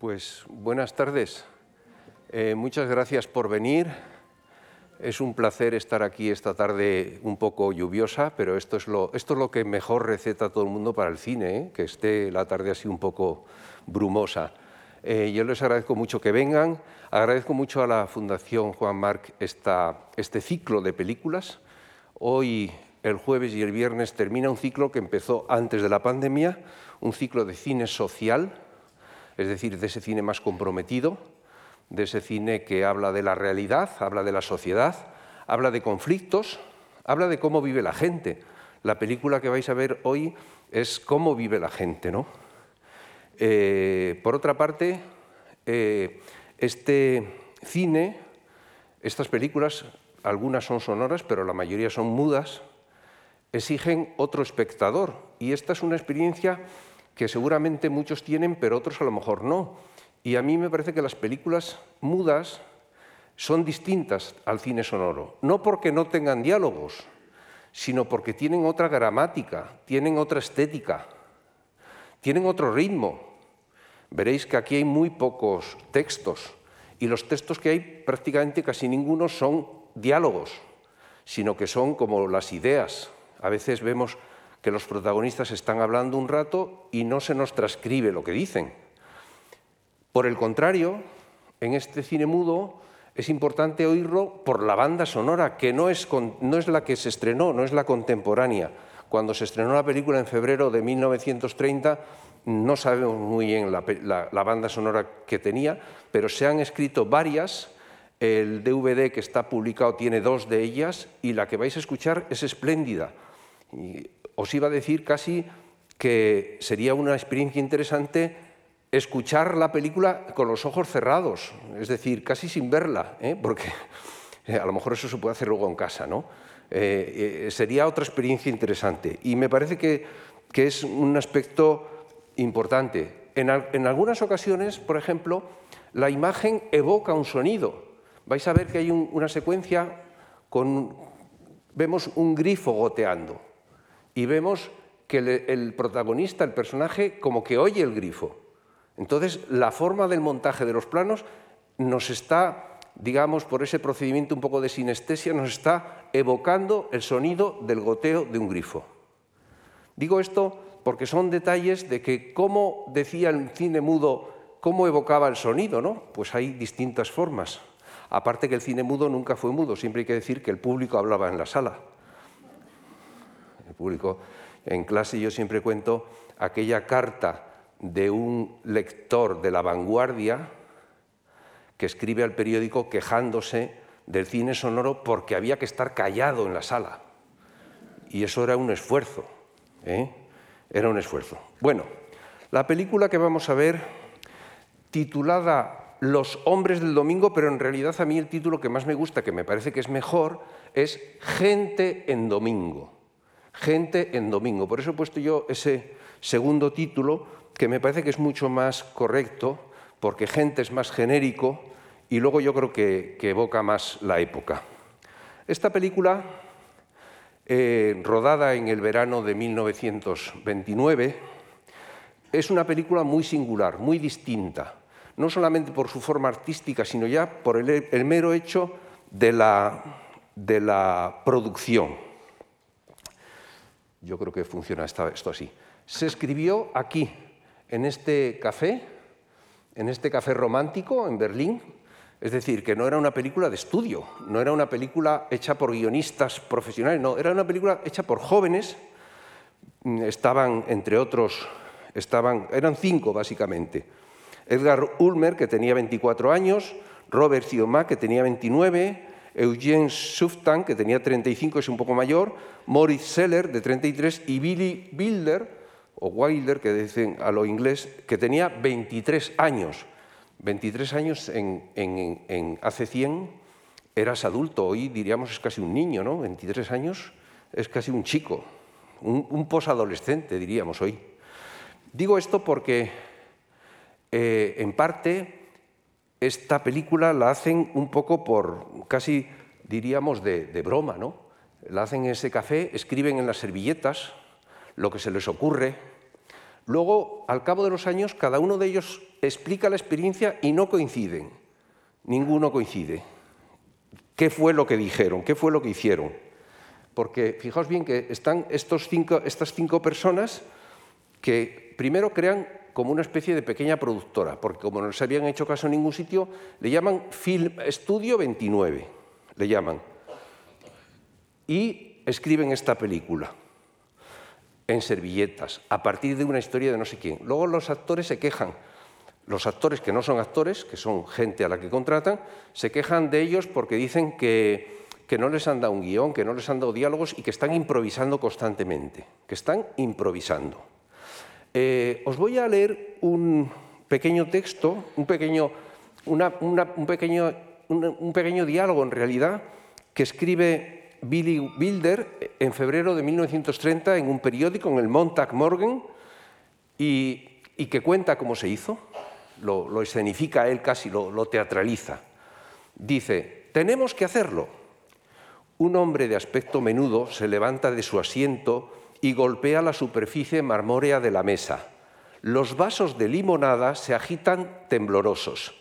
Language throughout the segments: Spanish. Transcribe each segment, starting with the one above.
Pues buenas tardes. Eh, muchas gracias por venir. Es un placer estar aquí esta tarde un poco lluviosa, pero esto es lo, esto es lo que mejor receta todo el mundo para el cine, ¿eh? que esté la tarde así un poco brumosa. Eh, yo les agradezco mucho que vengan, agradezco mucho a la Fundación Juan Marc este ciclo de películas. Hoy, el jueves y el viernes, termina un ciclo que empezó antes de la pandemia, un ciclo de cine social, es decir, de ese cine más comprometido, de ese cine que habla de la realidad, habla de la sociedad, habla de conflictos, habla de cómo vive la gente. La película que vais a ver hoy es cómo vive la gente, ¿no? Eh, por otra parte, eh, este cine, estas películas, algunas son sonoras, pero la mayoría son mudas, exigen otro espectador. Y esta es una experiencia que seguramente muchos tienen, pero otros a lo mejor no. Y a mí me parece que las películas mudas son distintas al cine sonoro, no porque no tengan diálogos, sino porque tienen otra gramática, tienen otra estética, tienen otro ritmo, veréis que aquí hay muy pocos textos y los textos que hay prácticamente casi ninguno son diálogos, sino que son como las ideas. A veces vemos que los protagonistas están hablando un rato y no se nos transcribe lo que dicen. Por el contrario, en este cine mudo es importante oírlo por la banda sonora, que no es, no es la que se estrenó, no es la contemporánea. Cuando se estrenó la película en febrero de 1930, no sabemos muy bien la, banda sonora que tenía, pero se han escrito varias. El DVD que está publicado tiene dos de ellas y la que vais a escuchar es espléndida. Os iba a decir casi que sería una experiencia interesante escuchar la película con los ojos cerrados, es decir, casi sin verla, ¿eh? porque a lo mejor eso se puede hacer luego en casa, ¿no? Eh, eh, sería otra experiencia interesante. Y me parece que, que es un aspecto importante. En, algunas ocasiones, por ejemplo, la imagen evoca un sonido. Vais a ver que hay una secuencia con, vemos un grifo goteando y vemos que el, protagonista, el personaje, como que oye el grifo. Entonces, la forma del montaje de los planos nos está, digamos, por ese procedimiento un poco de sinestesia, nos está evocando el sonido del goteo de un grifo. Digo esto porque son detalles de que, como decía el cine mudo, cómo evocaba el sonido, ¿no? Pues hay distintas formas. Aparte que el cine mudo nunca fue mudo, siempre hay que decir que el público hablaba en la sala. Público, en clase yo siempre cuento aquella carta de un lector de la vanguardia que escribe al periódico quejándose del cine sonoro porque había que estar callado en la sala. Y eso era un esfuerzo. ¿eh? Era un esfuerzo. Bueno, la película que vamos a ver, titulada Los hombres del domingo, pero en realidad a mí el título que más me gusta, que me parece que es mejor, es Gente en domingo. Gente en domingo. Por eso he puesto yo ese segundo título, que me parece que es mucho más correcto, porque gente es más genérico y luego yo creo que, evoca más la época. Esta película eh, rodada en el verano de 1929, es una película muy singular, muy distinta, no solamente por su forma artística, sino ya por el, mero hecho de la, de la, producción. Yo creo que funciona esto así. Se escribió aquí, en este café, en este café romántico en Berlín, es decir, que no era una película de estudio, no era una película hecha por guionistas profesionales, no, era una película hecha por jóvenes. Estaban, entre otros, estaban, eran cinco básicamente. Edgar Ulmer, que tenía 24 años, Robert Cioma, que tenía 29, Eugene Suftan, que tenía 35, es un poco mayor, Moritz Seller, de 33, y Billy Wilder, o Wilder, que dicen a lo inglés, que tenía 23 años. 23 años en, hace 100 eras adulto, hoy diríamos es casi un niño, ¿no? 23 años es casi un chico, un, posadolescente diríamos hoy. Digo esto porque eh, en parte esta película la hacen un poco por casi diríamos de, de broma, ¿no? La hacen en ese café, escriben en las servilletas lo que se les ocurre. Luego, al cabo de los años, cada uno de ellos explica la experiencia y no coinciden. Ninguno coincide. ¿Qué fue lo que dijeron? ¿Qué fue lo que hicieron? Porque fijaos bien que están estos cinco, estas cinco personas que primero crean como una especie de pequeña productora, porque como no se habían hecho caso en ningún sitio, le llaman Film Studio 29, le llaman. Y escriben esta película en servilletas, a partir de una historia de no sé quién. Luego los actores se quejan. Los actores que no son actores, que son gente a la que contratan, se quejan de ellos porque dicen que, que no les han dado un guion, que no les han dado diálogos y que están improvisando constantemente, que están improvisando. Eh, os voy a leer un pequeño texto, un pequeño, un, pequeño, un pequeño diálogo en realidad, que escribe Billy Wilder en febrero de 1930 en un periódico, en el Montag Morgan, y, que cuenta cómo se hizo, lo, escenifica él casi, lo, lo teatraliza. Dice, tenemos que hacerlo. Un hombre de aspecto menudo se levanta de su asiento y golpea la superficie marmórea de la mesa. Los vasos de limonada se agitan temblorosos.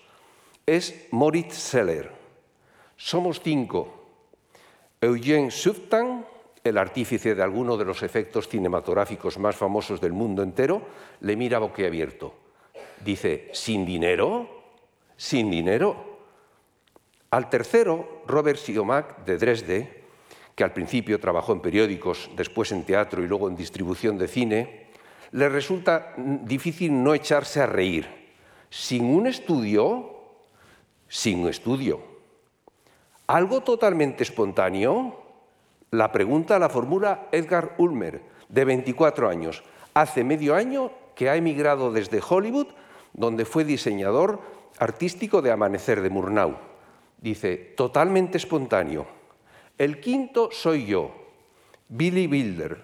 Es Moritz Seller. Somos cinco. Eugene Suftan, el artífice de alguno de los efectos cinematográficos más famosos del mundo entero, le mira boquiabierto. Dice, ¿sin dinero? ¿Sin dinero? Al tercero, Robert Siomak, de Dresde, que al principio trabajó en periódicos, después en teatro y luego en distribución de cine, le resulta difícil no echarse a reír. Sin un estudio, sin un estudio. Algo totalmente espontáneo, la pregunta la formula Edgar Ulmer, de 24 años. Hace medio año que ha emigrado desde Hollywood, donde fue diseñador artístico de Amanecer de Murnau. Dice, totalmente espontáneo el quinto soy yo, Billy Wilder.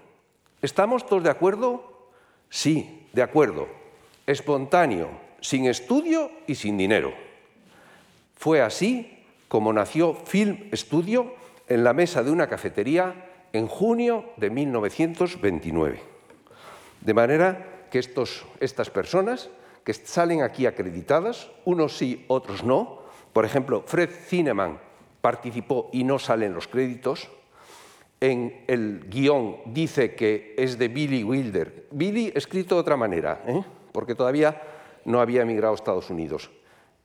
¿Estamos todos de acuerdo? Sí, de acuerdo. Espontáneo, sin estudio y sin dinero. Fue así como nació Film Studio en la mesa de una cafetería en junio de 1929. De manera que estos, estas personas que salen aquí acreditadas, unos sí, otros no, por ejemplo, Fred Zinnemann participó y no salen los créditos. En el guion dice que es de Billy Wilder. Billy escrito de otra manera, ¿eh? porque todavía no había emigrado a Estados Unidos.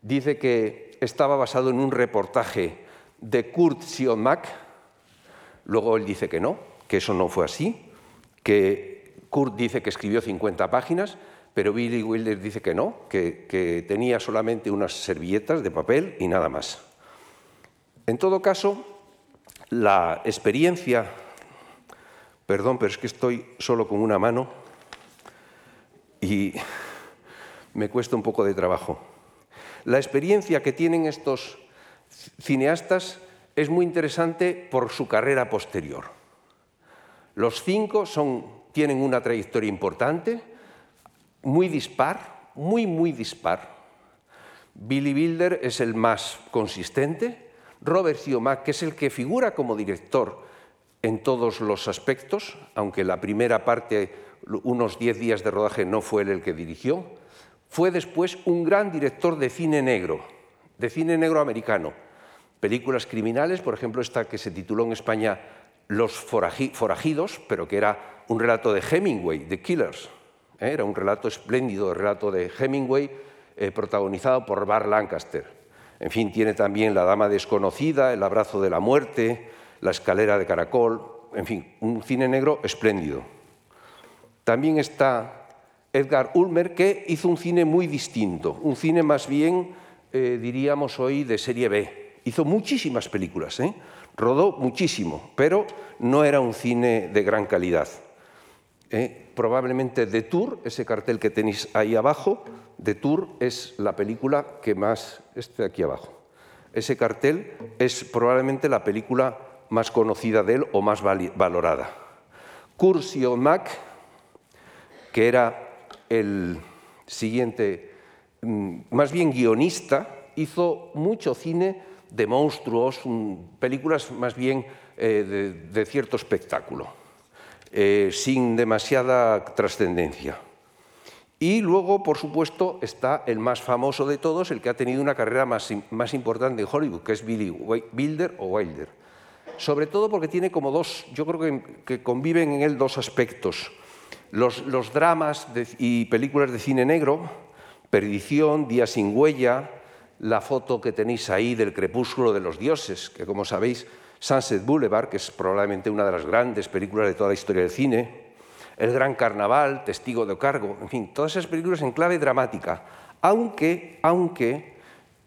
Dice que estaba basado en un reportaje de Kurt Sionmack. Luego él dice que no, que eso no fue así, que Kurt dice que escribió 50 páginas, pero Billy Wilder dice que no, que tenía solamente unas servilletas de papel y nada más. En todo caso, la experiencia, perdón, pero es que estoy solo con una mano y me cuesta un poco de trabajo. La experiencia que tienen estos cineastas es muy interesante por su carrera posterior. Los cinco tienen una trayectoria importante, muy dispar, muy, muy dispar. Billy Wilder es el más consistente, Robert Siomak, que es el que figura como director en todos los aspectos, aunque la primera parte, unos diez días de rodaje, no fue él el que dirigió, fue después un gran director de cine negro, de cine negro americano. Películas criminales, por ejemplo, esta que se tituló en España Los forajidos, pero que era un relato de Hemingway, The Killers. ¿eh? Era un relato espléndido, el relato de Hemingway, eh, protagonizado por Bar Lancaster. En fin, tiene también La Dama Desconocida, El Abrazo de la Muerte, La Escalera de Caracol, en fin, un cine negro espléndido. También está Edgar Ulmer, que hizo un cine muy distinto, un cine más bien, eh, diríamos hoy, de serie B. Hizo muchísimas películas, ¿eh? rodó muchísimo, pero no era un cine de gran calidad. ¿Eh? probablemente The Tour, ese cartel que tenéis ahí abajo, The Tour es la película que más, este aquí abajo, ese cartel es probablemente la película más conocida de él o más valorada. Cursio Mac, que era el siguiente, mm, más bien guionista, hizo mucho cine de monstruos, películas más bien eh, de cierto espectáculo. Eh, sin demasiada trascendencia. Y luego, por supuesto, está el más famoso de todos, el que ha tenido una carrera más, importante en Hollywood, que es Billy Wilder o Wilder. Sobre todo porque tiene como dos, yo creo que, conviven en él dos aspectos. Los dramas y películas de cine negro, Perdición, Día sin huella, la foto que tenéis ahí del crepúsculo de los dioses, que como sabéis, Sunset Boulevard, que es probablemente una de las grandes películas de toda la historia del cine, El Gran Carnaval, Testigo de Cargo, en fin, todas esas películas en clave dramática, aunque, aunque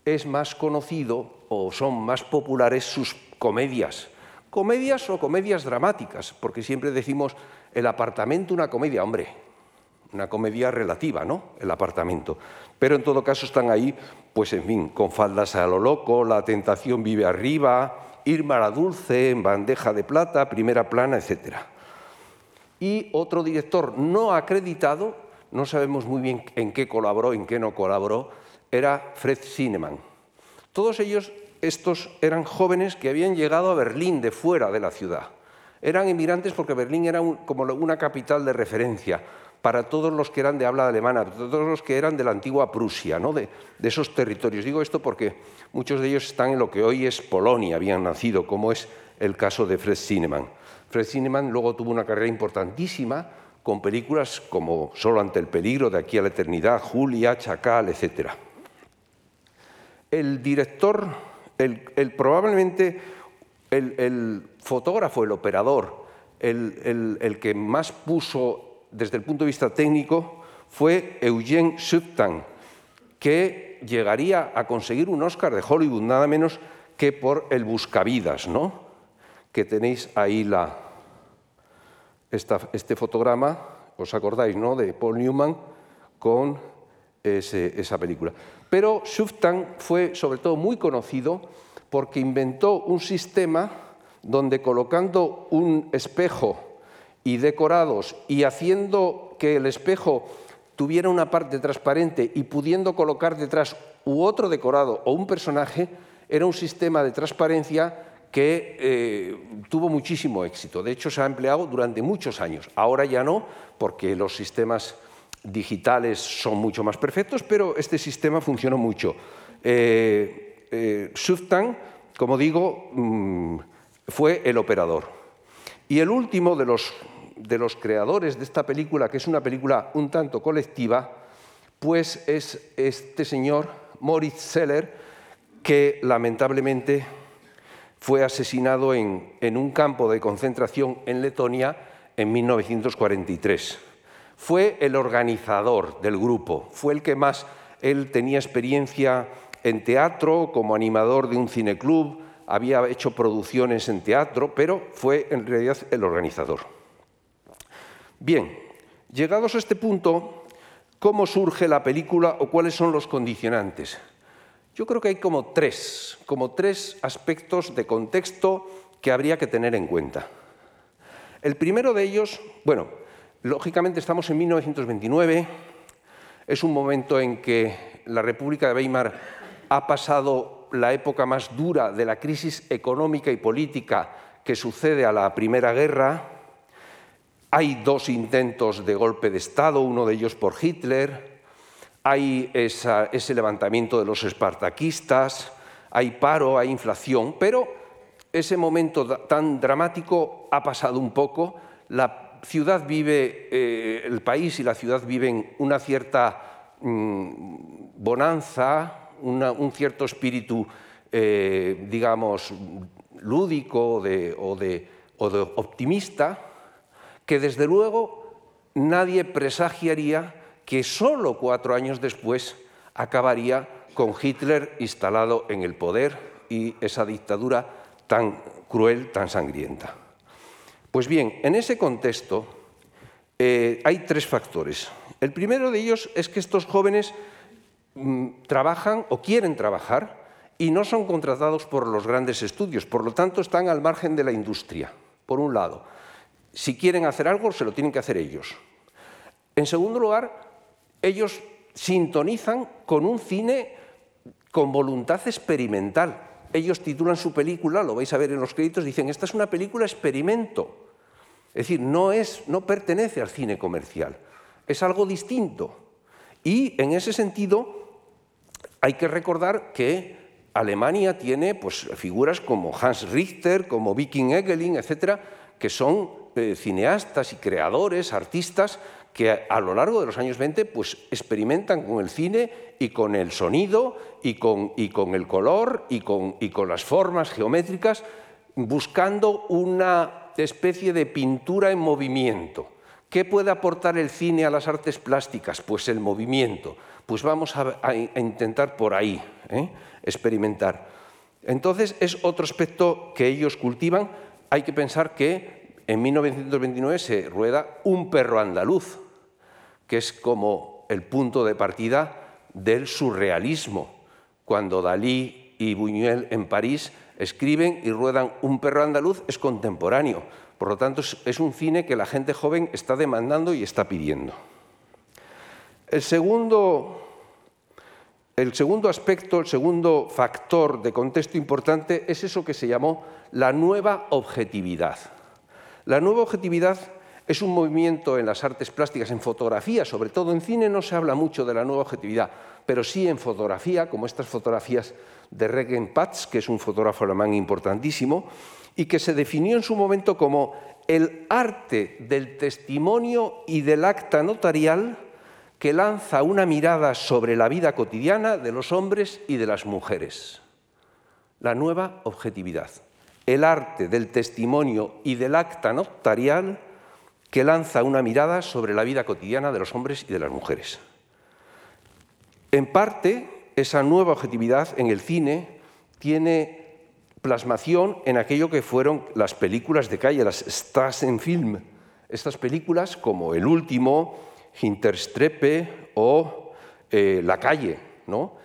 es más conocido o son más populares sus comedias, comedias o comedias dramáticas, porque siempre decimos el apartamento una comedia, hombre, una comedia relativa, ¿no? El apartamento. Pero en todo caso están ahí, pues en fin, con faldas a lo loco, la tentación vive arriba, Irma la Dulce en bandeja de plata, primera plana, etc. Y otro director no acreditado, no sabemos muy bien en qué colaboró, en qué no colaboró, era Fred Zinnemann. Todos ellos, estos eran jóvenes que habían llegado a Berlín de fuera de la ciudad. Eran inmigrantes porque Berlín era como una capital de referencia para todos los que eran de habla alemana, todos los que eran de la antigua Prusia, ¿no? de, esos territorios. Digo esto porque muchos de ellos están en lo que hoy es Polonia, habían nacido, como es el caso de Fred Zinnemann. Fred Zinnemann luego tuvo una carrera importantísima con películas como Solo ante el peligro, De aquí a la eternidad, Julia, Chacal, etc. El director, el, probablemente el, fotógrafo, el operador, el que más puso desde el punto de vista técnico fue Eugene Suftan, que llegaría a conseguir un Oscar de Hollywood nada menos que por El Buscavidas, ¿no? que tenéis ahí la, este fotograma, os acordáis, ¿no? de Paul Newman con esa película. Pero Suftan fue sobre todo muy conocido porque inventó un sistema donde colocando un espejo y decorados y haciendo que el espejo tuviera una parte transparente y pudiendo colocar detrás u otro decorado o un personaje, era un sistema de transparencia que eh, tuvo muchísimo éxito. De hecho, se ha empleado durante muchos años. Ahora ya no, porque los sistemas digitales son mucho más perfectos, pero este sistema funcionó mucho. Eh, eh como digo, mm, fue el operador. Y el último de los de los creadores de esta película, que es una película un tanto colectiva, pues es este señor, Moritz Seller, que lamentablemente fue asesinado en, en un campo de concentración en Letonia en 1943. Fue el organizador del grupo, fue el que más, él tenía experiencia en teatro, como animador de un cineclub, había hecho producciones en teatro, pero fue en realidad el organizador. Bien, llegados a este punto, ¿cómo surge la película o cuáles son los condicionantes? Yo creo que hay como tres, como tres aspectos de contexto que habría que tener en cuenta. El primero de ellos, bueno, lógicamente estamos en 1929, es un momento en que la República de Weimar ha pasado la época más dura de la crisis económica y política que sucede a la Primera Guerra, hay dos intentos de golpe de Estado, uno de ellos por Hitler, hay ese levantamiento de los espartaquistas, hay paro, hay inflación, pero ese momento tan dramático ha pasado un poco. La ciudad vive, eh, el país y la ciudad viven una cierta mm, bonanza, un cierto espíritu, eh, digamos, lúdico o de optimista que desde luego nadie presagiaría que solo cuatro años después acabaría con Hitler instalado en el poder y esa dictadura tan cruel, tan sangrienta. Pues bien, en ese contexto eh, hay tres factores. El primero de ellos es que estos jóvenes trabajan o quieren trabajar y no son contratados por los grandes estudios, por lo tanto están al margen de la industria, por un lado si quieren hacer algo, se lo tienen que hacer ellos. En segundo lugar, ellos sintonizan con un cine con voluntad experimental. Ellos titulan su película, lo vais a ver en los créditos, dicen, esta es una película experimento. Es decir, no, es, no pertenece al cine comercial, es algo distinto. Y en ese sentido hay que recordar que Alemania tiene pues, figuras como Hans Richter, como Viking Egeling, etcétera, que son eh, cineastas y creadores, artistas, que a lo largo de los años 20 pues, experimentan con el cine y con el sonido y con, y con el color y con, y con las formas geométricas, buscando una especie de pintura en movimiento. ¿Qué puede aportar el cine a las artes plásticas? Pues el movimiento. Pues vamos a, intentar por ahí ¿eh? experimentar. Entonces es otro aspecto que ellos cultivan. Hay que pensar que en 1929 se rueda Un perro andaluz, que es como el punto de partida del surrealismo, cuando Dalí y Buñuel en París escriben y ruedan Un perro andaluz es contemporáneo. Por lo tanto, es un cine que la gente joven está demandando y está pidiendo. El segundo, el segundo aspecto, el segundo factor de contexto importante es eso que se llamó la nueva objetividad. La nueva objetividad es un movimiento en las artes plásticas, en fotografía, sobre todo en cine no se habla mucho de la nueva objetividad, pero sí en fotografía, como estas fotografías de Regen Patz, que es un fotógrafo alemán importantísimo, y que se definió en su momento como el arte del testimonio y del acta notarial que lanza una mirada sobre la vida cotidiana de los hombres y de las mujeres. La nueva objetividad. El arte del testimonio y del acta notarial que lanza una mirada sobre la vida cotidiana de los hombres y de las mujeres. En parte, esa nueva objetividad en el cine tiene plasmación en aquello que fueron las películas de calle, las stars en film. Estas películas como El último, Hinterstreppe o eh, La calle, ¿no?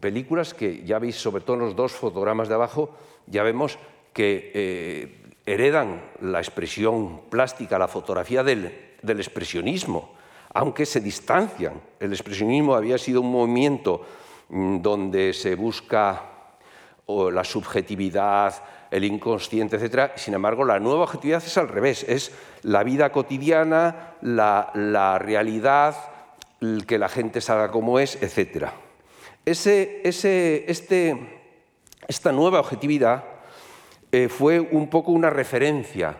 películas que ya veis, sobre todo en los dos fotogramas de abajo, ya vemos que eh, heredan la expresión plástica, la fotografía del, expresionismo, aunque se distancian. El expresionismo había sido un movimiento mm, donde se busca la subjetividad, el inconsciente, etc. Sin embargo, la nueva objetividad es al revés, es la vida cotidiana, la, realidad, que la gente salga como es, etc. Ese, este, esta nueva objetividad eh, fue un poco una referencia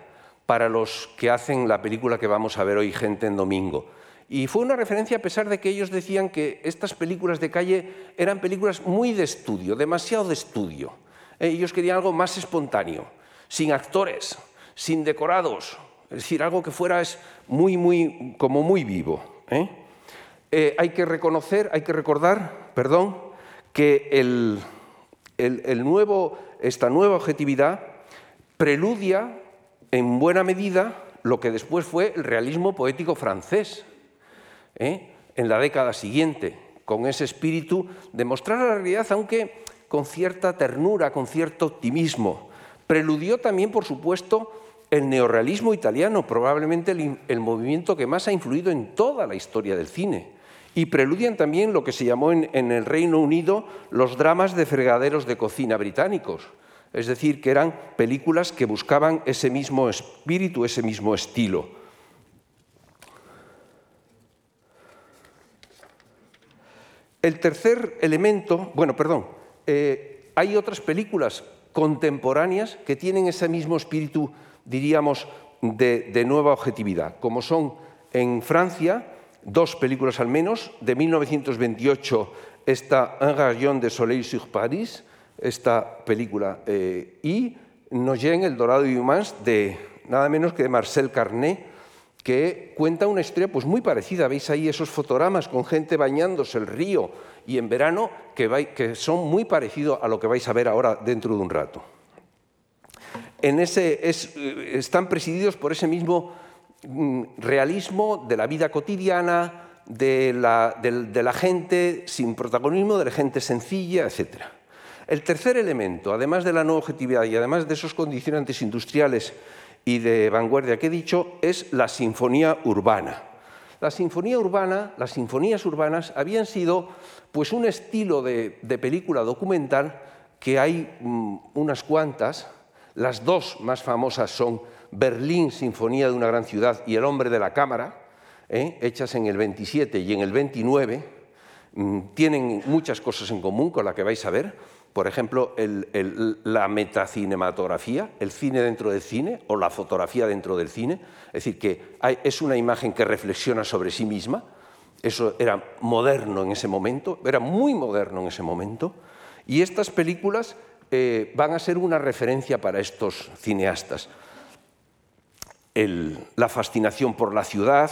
para los que hacen la película que vamos a ver hoy, Gente en Domingo. Y fue una referencia a pesar de que ellos decían que estas películas de calle eran películas muy de estudio, demasiado de estudio. Ellos querían algo más espontáneo, sin actores, sin decorados, es decir, algo que fuera muy, muy, como muy vivo. ¿eh? Eh, hay que reconocer, hay que recordar, perdón, que el, el nuevo, esta nueva objetividad preludia en buena medida lo que después fue el realismo poético francés. ¿eh? en la década siguiente, con ese espíritu de mostrar la realidad, aunque con cierta ternura, con cierto optimismo. Preludió también, por supuesto, el neorrealismo italiano, probablemente el, movimiento que más ha influido en toda la historia del cine. Y preludian también lo que se llamó en, en el Reino Unido los dramas de fregaderos de cocina británicos. Es decir, que eran películas que buscaban ese mismo espíritu, ese mismo estilo. El tercer elemento, bueno, perdón, eh, hay otras películas contemporáneas que tienen ese mismo espíritu, diríamos, de, nueva objetividad, como son en Francia dos películas al menos, de 1928 está Un rayon de soleil sur Paris, esta película, eh, y Noyen, El Dorado y Humans, de nada menos que de Marcel Carnet, que cuenta una historia pues muy parecida. Veis ahí esos fotogramas con gente bañándose el río y en verano que, son muy parecidos a lo que vais a ver ahora dentro de un rato. En ese, están presididos por ese mismo mm, realismo de la vida cotidiana, de la, de la gente sin protagonismo, de la gente sencilla, etc. El tercer elemento, además de la no objetividad y además de esos condicionantes industriales y de vanguardia que he dicho es la sinfonía urbana. La sinfonía urbana, las sinfonías urbanas habían sido pues un estilo de, película documental que hay mm, unas cuantas. Las dos más famosas son Berlín, Sinfonía de una gran ciudad y El hombre de la cámara, ¿eh? hechas en el 27 y en el 29, mm, tienen muchas cosas en común con la que vais a ver. Por ejemplo, la metacinematografía, el cine dentro del cine o la fotografía dentro del cine. Es decir, que es una imagen que reflexiona sobre sí misma. Eso era moderno en ese momento, era muy moderno en ese momento. Y estas películas eh, van a ser una referencia para estos cineastas. la fascinación por la ciudad,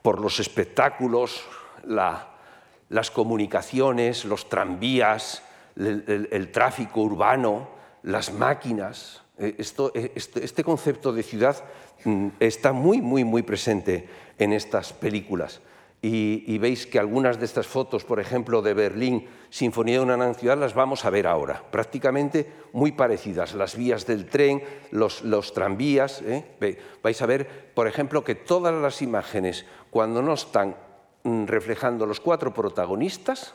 por los espectáculos, las comunicaciones, los tranvías, el, tráfico urbano, las máquinas. Eh, eh, este concepto de ciudad mm, está muy, muy, muy presente en estas películas y, veis que algunas de estas fotos, por ejemplo, de Berlín, Sinfonía de una gran ciudad, las vamos a ver ahora, prácticamente muy parecidas. Las vías del tren, los, tranvías. ¿eh? Vais a ver, por ejemplo, que todas las imágenes, cuando no están mm, reflejando los cuatro protagonistas,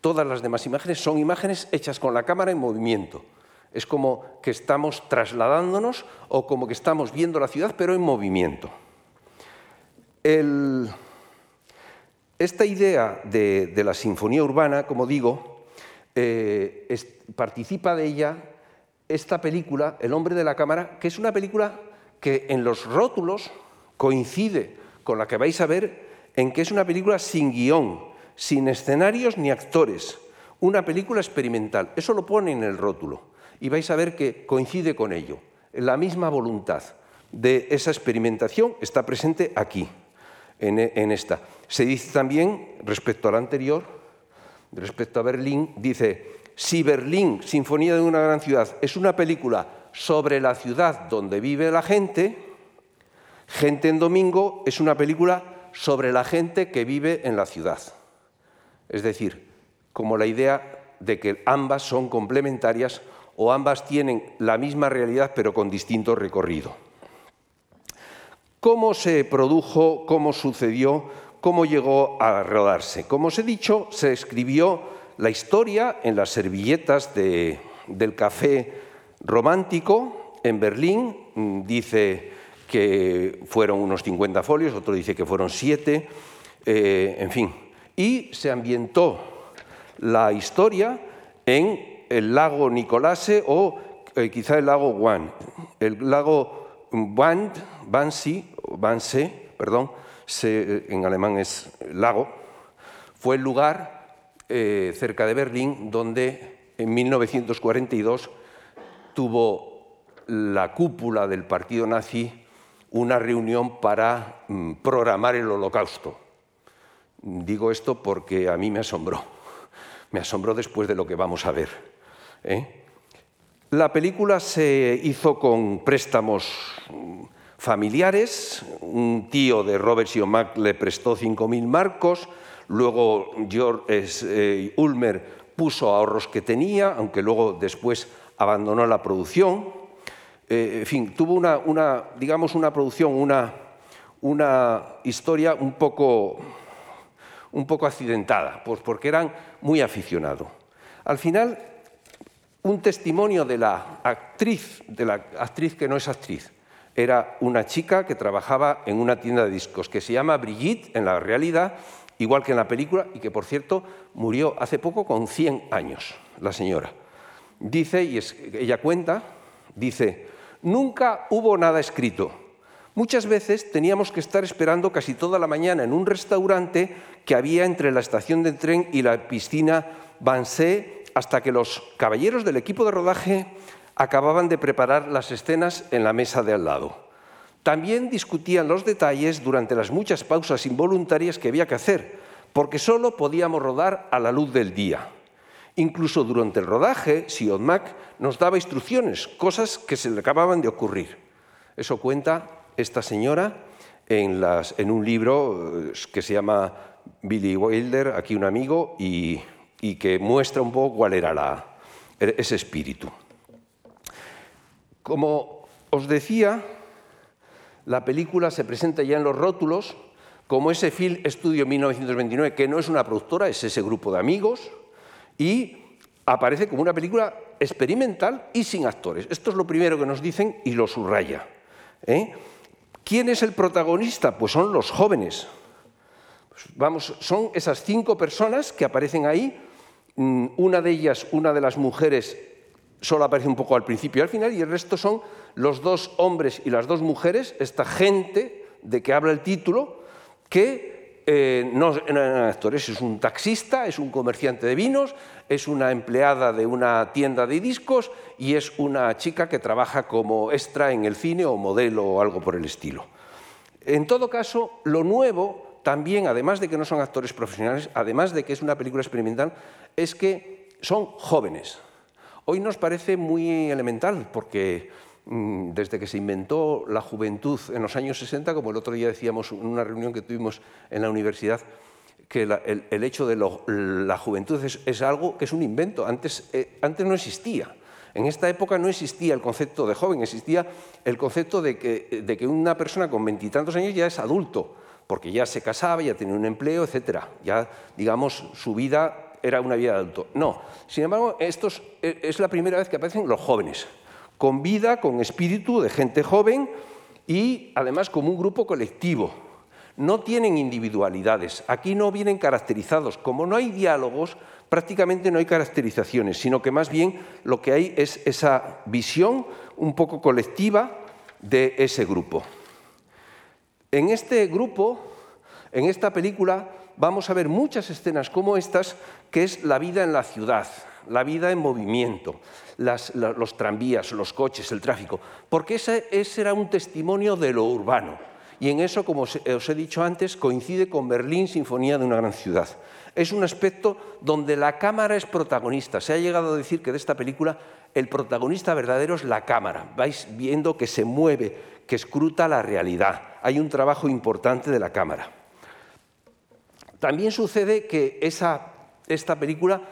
todas las demás imágenes son imágenes hechas con la cámara en movimiento. Es como que estamos trasladándonos o como que estamos viendo la ciudad, pero en movimiento. El esta idea de, la sinfonía urbana, como digo, eh, participa de ella esta película, El hombre de la cámara, que es una película que en los rótulos coincide con la que vais a ver en que es una película sin guion, sin escenarios ni actores, una película experimental. Eso lo pone en el rótulo y vais a ver que coincide con ello. La misma voluntad de esa experimentación está presente aquí en, esta. Se dice también, respecto a la anterior, respecto a Berlín, dice, si Berlín, Sinfonía de una gran ciudad, es una película sobre la ciudad donde vive la gente, Gente en Domingo es una película sobre la gente que vive en la ciudad. Es decir, como la idea de que ambas son complementarias o ambas tienen la misma realidad pero con distinto recorrido. ¿Cómo se produjo, cómo sucedió, cómo llegó a rodarse? Como os he dicho, se escribió la historia en las servilletas del café romántico en Berlín. Mm, dice que fueron unos 50 folios, otro dice que fueron siete, eh, en fin. Y se ambientó la historia en el lago Nicolase o eh, quizá el lago Wan. El lago Wand, Wannsee, Wannsee, perdón, en alemán es lago, fue el lugar eh, cerca de Berlín donde en 1942 tuvo la cúpula del partido nazi una reunión para mm, programar el holocausto. Digo esto porque a mí me asombró, me asombró después de lo que vamos a ver. ¿eh? La película se hizo con préstamos familiares. Un tío de Robert Siomac le prestó 5.000 marcos. Luego George eh, Ulmer puso ahorros que tenía, aunque luego después abandonó la producción. Eh, en fin, tuvo una, digamos, una producción, una, una historia un poco, un poco accidentada, pues porque eran muy aficionados. Al final un testimonio de la actriz, de la actriz que no es actriz. Era una chica que trabajaba en una tienda de discos que se llama Brigitte en la realidad, igual que en la película, y que por cierto murió hace poco con 100 años, la señora. Dice, y ella cuenta, dice, nunca hubo nada escrito. Muchas veces teníamos que estar esperando casi toda la mañana en un restaurante que había entre la estación de tren y la piscina Bansé hasta que los caballeros del equipo de rodaje acababan de preparar las escenas en la mesa de al lado. También discutían los detalles durante las muchas pausas involuntarias que había que hacer, porque solo podíamos rodar a la luz del día. Incluso durante el rodaje, Sion Mac nos daba instrucciones, cosas que se le acababan de ocurrir. Eso cuenta esta señora en, un libro eh, que se llama Billy Wilder, aquí un amigo, y y que muestra un poco cuál era ese espíritu. Como os decía, la película se presenta ya en los rótulos como ese Film Studio 1929, que no es una productora, es ese grupo de amigos, y aparece como una película experimental y sin actores. Esto es lo primero que nos dicen y lo subraya. ¿eh? ¿Quién es el protagonista? Pues son los jóvenes, Vamos, son esas cinco personas que aparecen ahí. Mm, una de ellas, una de las mujeres, solo aparece un poco al principio y al final, y el resto son los dos hombres y las dos mujeres, esta gente de que habla el título, que eh, no eran actores, es un taxista, es un comerciante de vinos, es una empleada de una tienda de discos y es una chica que trabaja como extra en el cine o modelo o algo por el estilo. En todo caso, lo nuevo también, además de que no son actores profesionales, además de que es una película experimental, es que son jóvenes. Hoy nos parece muy elemental porque mm, desde que se inventó la juventud en los años 60, como el otro día decíamos en una reunión que tuvimos en la universidad, que el, hecho de la juventud es, algo que es un invento, antes, eh, antes no existía. En esta época no existía el concepto de joven, existía el concepto de que, de que una persona con veintitantos años ya es adulto, porque ya se casaba, ya tenía un empleo, etc. Ya, digamos, su vida era una vida de adulto. No, sin embargo, esto e, es la primera vez que aparecen los jóvenes, con vida, con espíritu de gente joven y además como un grupo colectivo. No tienen individualidades, aquí no vienen caracterizados. Como no hay diálogos, prácticamente no hay caracterizaciones, sino que más bien lo que hay es esa visión un poco colectiva de ese grupo. En este grupo, en esta película, vamos a ver muchas escenas como estas, que es la vida en la ciudad, la vida en movimiento, los tranvías, los coches, el tráfico, porque ese, ese era un testimonio de lo urbano. Y en eso, como os he dicho antes, coincide con Berlín, Sinfonía de una gran ciudad es un aspecto donde la cámara es protagonista. Se ha llegado a decir que de esta película el protagonista verdadero es la cámara. Vais viendo que se mueve, que escruta la realidad. Hay un trabajo importante de la cámara. También sucede que esta película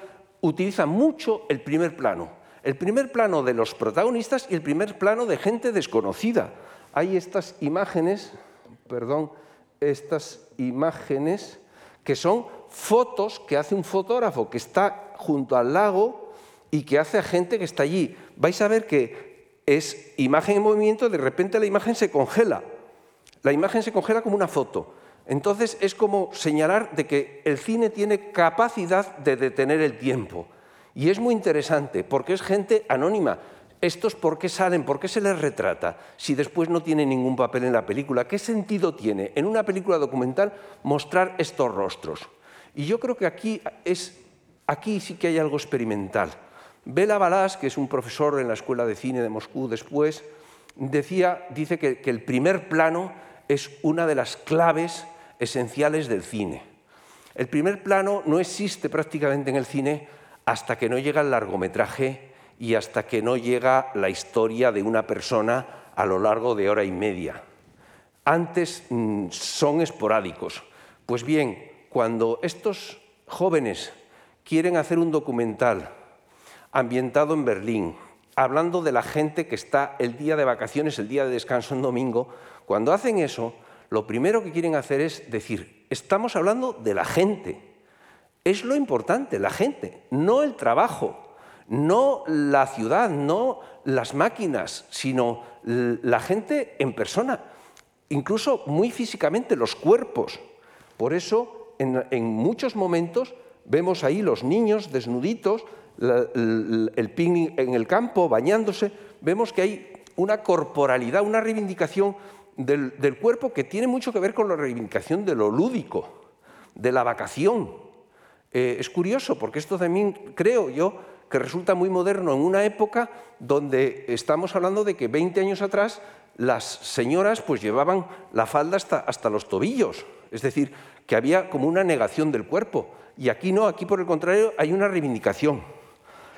utiliza mucho el primer plano. El primer plano de los protagonistas y el primer plano de gente desconocida. Hay estas imágenes, perdón, estas imágenes que son fotos que hace un fotógrafo que está junto al lago y que hace a gente que está allí. Vais a ver que es imagen en movimiento, de repente la imagen se congela. La imagen se congela como una foto. Entonces es como señalar de que el cine tiene capacidad de detener el tiempo. Y es muy interesante porque es gente anónima. ¿Estos por qué salen? ¿Por qué se les retrata? Si después no tienen ningún papel en la película, ¿qué sentido tiene en una película documental mostrar estos rostros? Y yo creo que aquí, es, aquí sí que hay algo experimental. Bela Balás, que es un profesor en la Escuela de Cine de Moscú después, decía, dice que, que el primer plano es una de las claves esenciales del cine. El primer plano no existe prácticamente en el cine hasta que no llega el largometraje y hasta que no llega la historia de una persona a lo largo de hora y media. Antes mm, son esporádicos. Pues bien, cuando estos jóvenes quieren hacer un documental ambientado en Berlín, hablando de la gente que está el día de vacaciones, el día de descanso en domingo, cuando hacen eso, lo primero que quieren hacer es decir, estamos hablando de la gente. Es lo importante, la gente, no el trabajo, no la ciudad, no las máquinas, sino la gente en persona, incluso muy físicamente, los cuerpos. Por eso en, muchos momentos vemos ahí los niños desnuditos, el, picnic en el campo, bañándose, vemos que hay una corporalidad, una reivindicación del, cuerpo que tiene mucho que ver con la reivindicación de lo lúdico, de la vacación. Eh, es curioso porque esto también creo yo que resulta muy moderno en una época donde estamos hablando de que 20 años atrás las señoras pues llevaban la falda hasta, hasta los tobillos. Es decir, que había como una negación del cuerpo. Y aquí no, aquí por el contrario hay una reivindicación.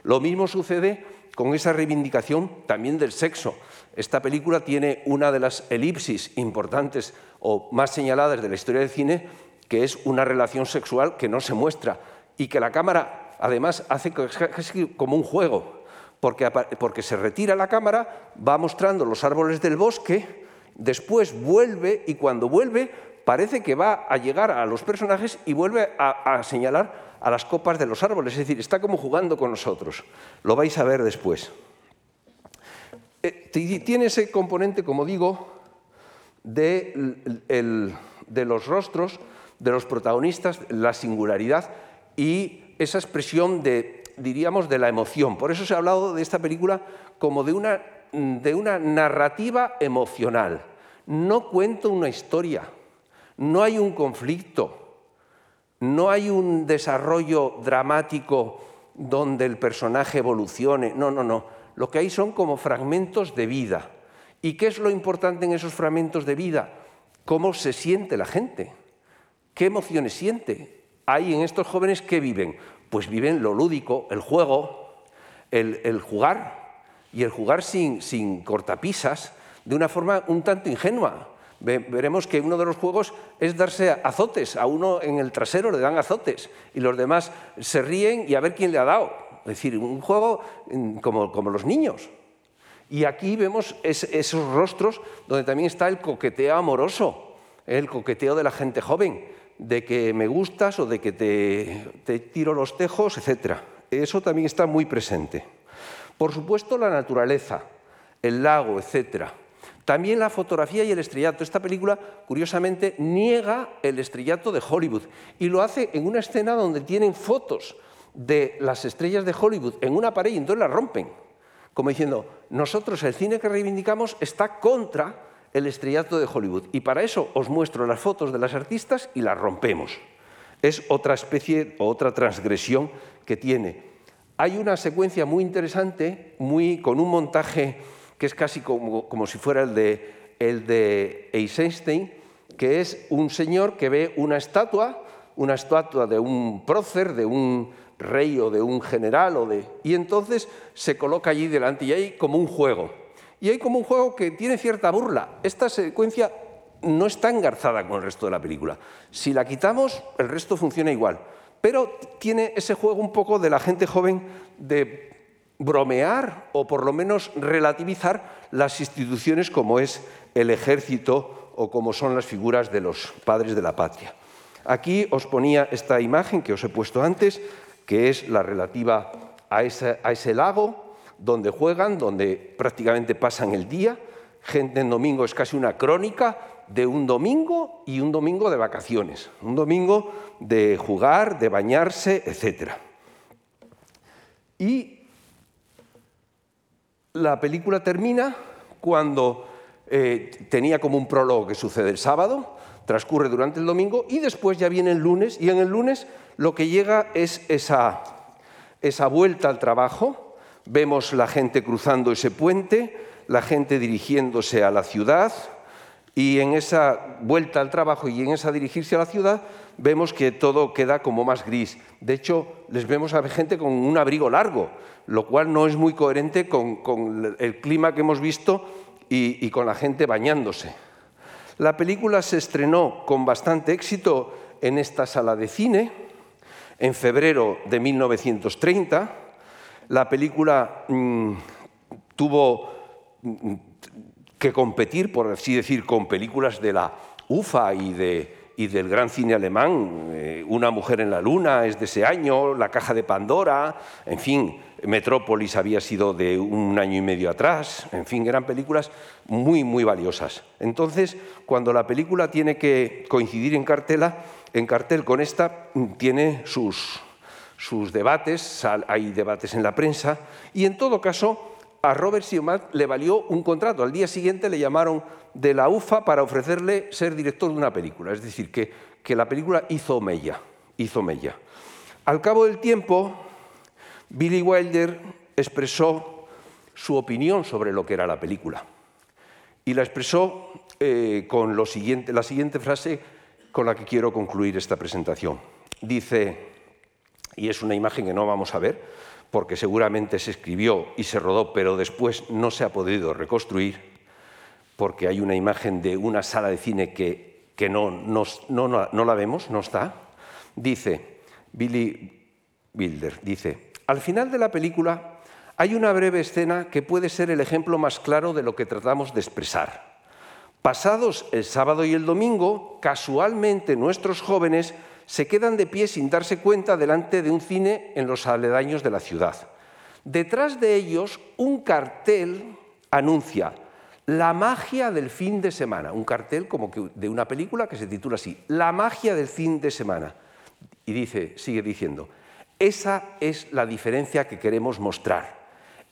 Lo mismo sucede con esa reivindicación también del sexo. Esta película tiene una de las elipsis importantes o más señaladas de la historia del cine, que es una relación sexual que no se muestra y que la cámara además hace como un juego, porque, porque se retira la cámara, va mostrando los árboles del bosque, después vuelve y cuando vuelve parece que va a llegar a los personajes y vuelve a, señalar a las copas de los árboles, es decir, está como jugando con nosotros. Lo vais a ver después. Eh, tiene ese componente, como digo, de, los rostros, de los protagonistas, la singularidad y esa expresión de, diríamos, de la emoción. Por eso se ha hablado de esta película como de una, de una narrativa emocional. No cuento una historia, no hay un conflicto, no hay un desarrollo dramático donde el personaje evolucione, no, no, no. Lo que hay son como fragmentos de vida. ¿Y qué es lo importante en esos fragmentos de vida? ¿Cómo se siente la gente? ¿Qué emociones siente? Hay en estos jóvenes que viven? Pues viven lo lúdico, el juego, el, jugar, y el jugar sin, sin cortapisas, de una forma un tanto ingenua. Veremos que uno de los juegos es darse azotes, a uno en el trasero le dan azotes y los demás se ríen y a ver quién le ha dado. Es decir, un juego mm, como, como los niños. Y aquí vemos esos rostros donde también está el coqueteo amoroso, el coqueteo de la gente joven, de que me gustas o de que te, te tiro los tejos, etc. Eso también está muy presente. Por supuesto, la naturaleza, el lago, etcétera. También la fotografía y el estrellato. Esta película, curiosamente, niega el estrellato de Hollywood y lo hace en una escena donde tienen fotos de las estrellas de Hollywood en una pared y entonces la rompen. Como diciendo, nosotros el cine que reivindicamos está contra el estrellato de Hollywood y para eso os muestro las fotos de las artistas y las rompemos. Es otra especie o otra transgresión que tiene. Hay una secuencia muy interesante, muy, con un montaje que es casi como, si fuera el de, el de Eisenstein, que es un señor que ve una estatua, una estatua de un prócer, de un rey o de un general, o de... y entonces se coloca allí delante y hay como un juego. Y hay como un juego que tiene cierta burla. Esta secuencia no está engarzada con el resto de la película. Si la quitamos, el resto funciona igual. Pero tiene ese juego un poco de la gente joven de bromear o por lo menos relativizar las instituciones como es el ejército o como son las figuras de los padres de la patria. Aquí os ponía esta imagen que os he puesto antes, que es la relativa a ese, lago donde juegan, donde prácticamente pasan el día. Gente en domingo es casi una crónica de un domingo y un domingo de vacaciones, un domingo de jugar, de bañarse, etc. Y la película termina cuando eh, tenía como un prólogo que sucede el sábado, transcurre durante el domingo y después ya viene el lunes y en el lunes lo que llega es esa, esa vuelta al trabajo. Vemos la gente cruzando ese puente, la gente dirigiéndose a la ciudad y en esa vuelta al trabajo y en esa dirigirse a la ciudad vemos que todo queda como más gris. De hecho, les vemos a gente con un abrigo largo, lo cual no es muy coherente con, el clima que hemos visto y, con la gente bañándose. La película se estrenó con bastante éxito en esta sala de cine en febrero de 1930. La película mm, tuvo mm, que competir, por así decir, con películas de la UFA y de, y del gran cine alemán, eh, Una mujer en la luna es de ese año, La caja de Pandora, en fin, Metrópolis había sido de un año y medio atrás, en fin, eran películas muy, muy valiosas. Entonces, cuando la película tiene que coincidir en, cartela, en cartel con esta, tiene sus, sus debates, hay debates en la prensa, y en todo caso, a Robert Siumat le valió un contrato. Al día siguiente le llamaron de la UFA para ofrecerle ser director de una película. Es decir, que, la película hizo mella, hizo mella. Al cabo del tiempo, Billy Wilder expresó su opinión sobre lo que era la película. Y la expresó eh, con la siguiente frase con la que quiero concluir esta presentación. Dice, y es una imagen que no vamos a ver, porque seguramente se escribió y se rodó, pero después no se ha podido reconstruir, porque hay una imagen de una sala de cine que, que no, no, no, la vemos, no está. Dice, Billy Wilder, dice, al final de la película hay una breve escena que puede ser el ejemplo más claro de lo que tratamos de expresar. Pasados el sábado y el domingo, casualmente nuestros jóvenes se quedan de pie sin darse cuenta delante de un cine en los aledaños de la ciudad. Detrás de ellos, un cartel anuncia La magia del fin de semana, un cartel como que de una película que se titula así, La magia del fin de semana. Y sigue diciendo, esa es la diferencia que queremos mostrar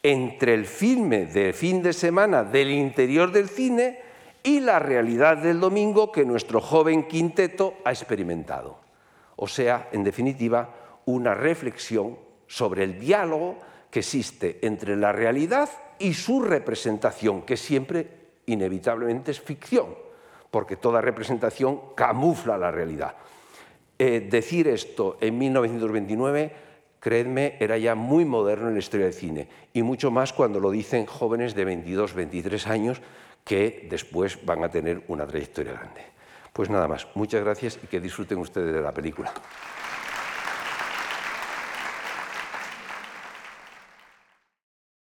entre el filme de fin de semana del interior del cine y la realidad del domingo que nuestro joven quinteto ha experimentado. O sea, en definitiva, una reflexión sobre el diálogo que existe entre la realidad y su representación, que siempre inevitablemente es ficción, porque toda representación camufla la realidad. Eh, decir esto en 1929, creedme, era ya muy moderno en la historia del cine, y mucho más cuando lo dicen jóvenes de 22, 23 años que después van a tener una trayectoria grande. Pues nada más, muchas gracias y que disfruten ustedes de la película.